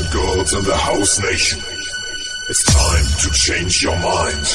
and girls in the house nation. It's time to change your mind.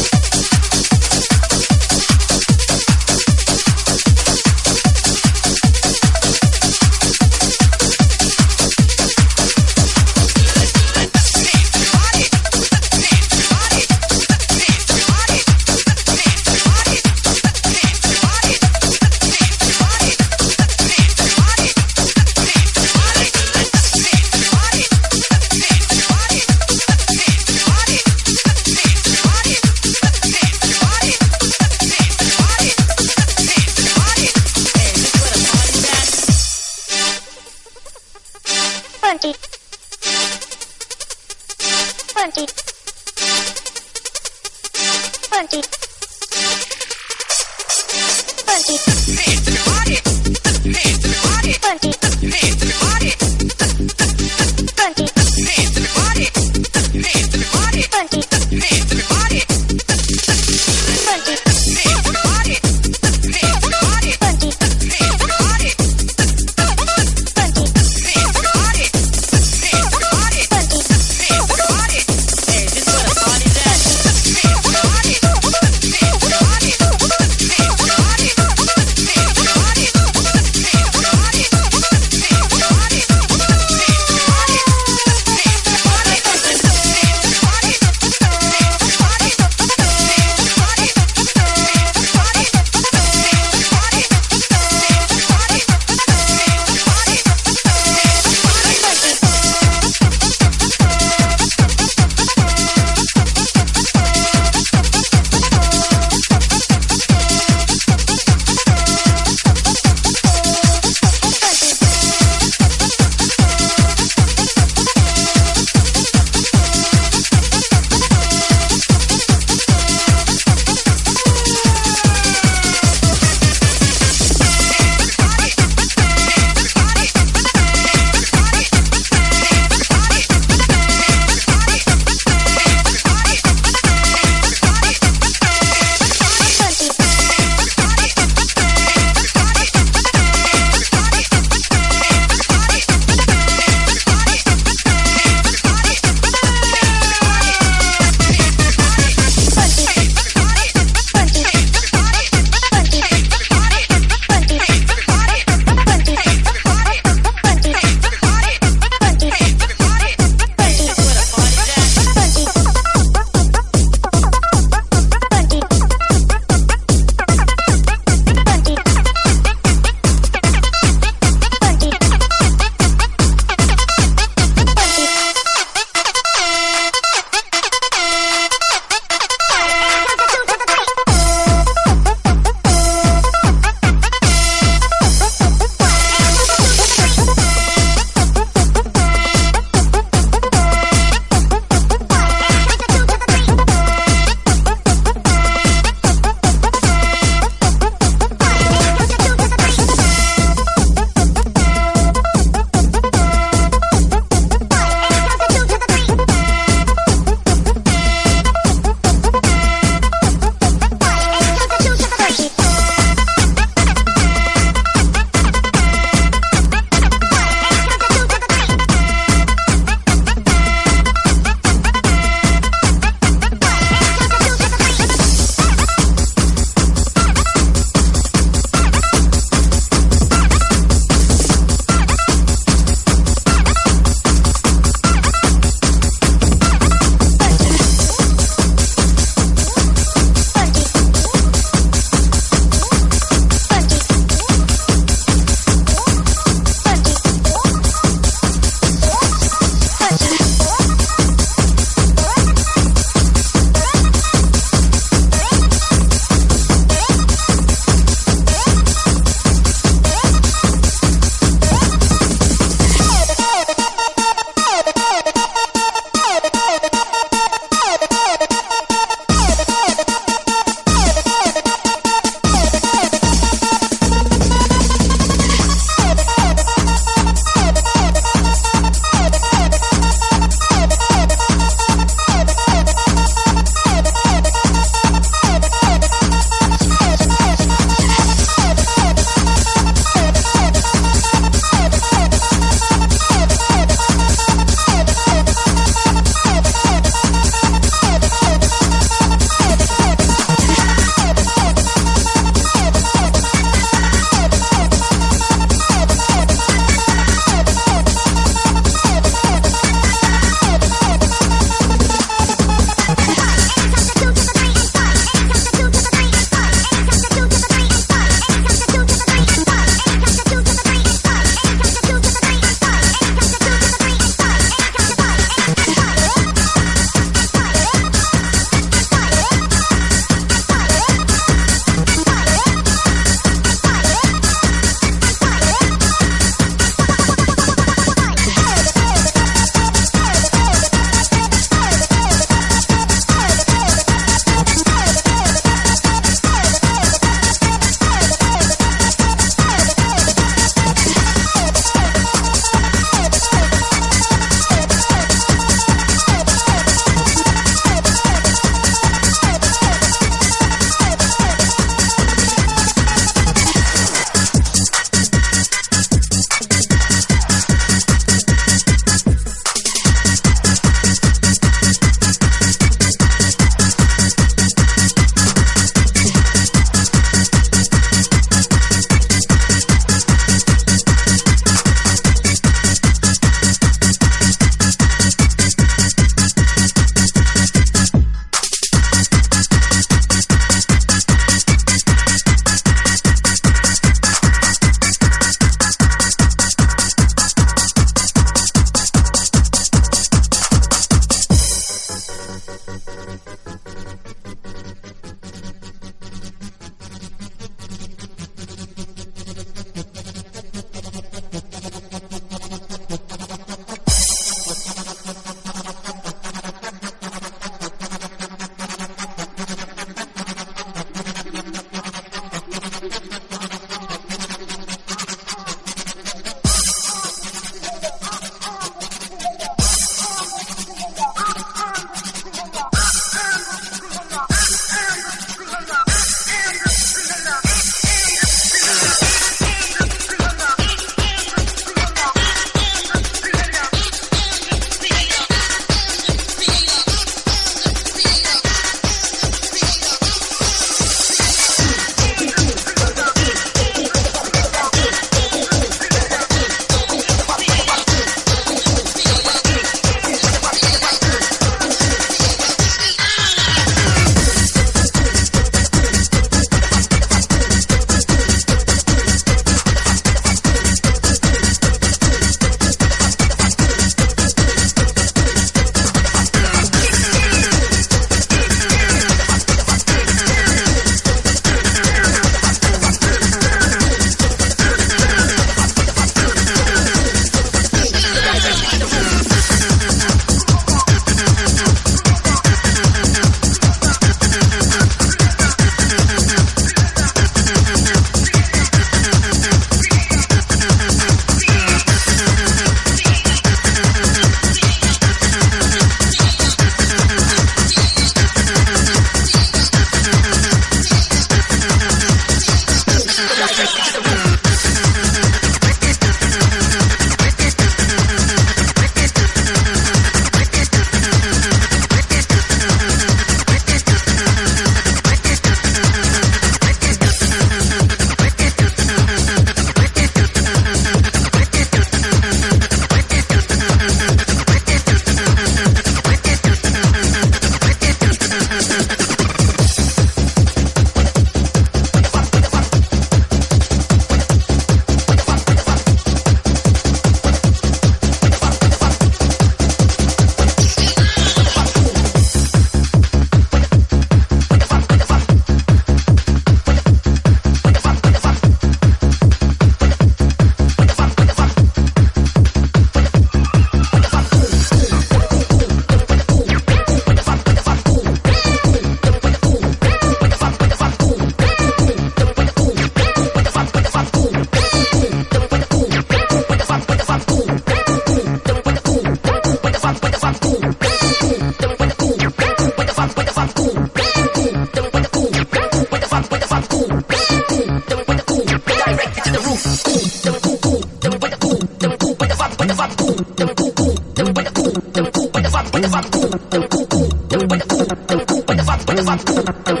Fuck.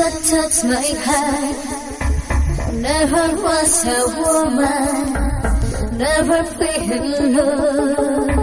Never touched my heart. Never was a woman, never fell in love.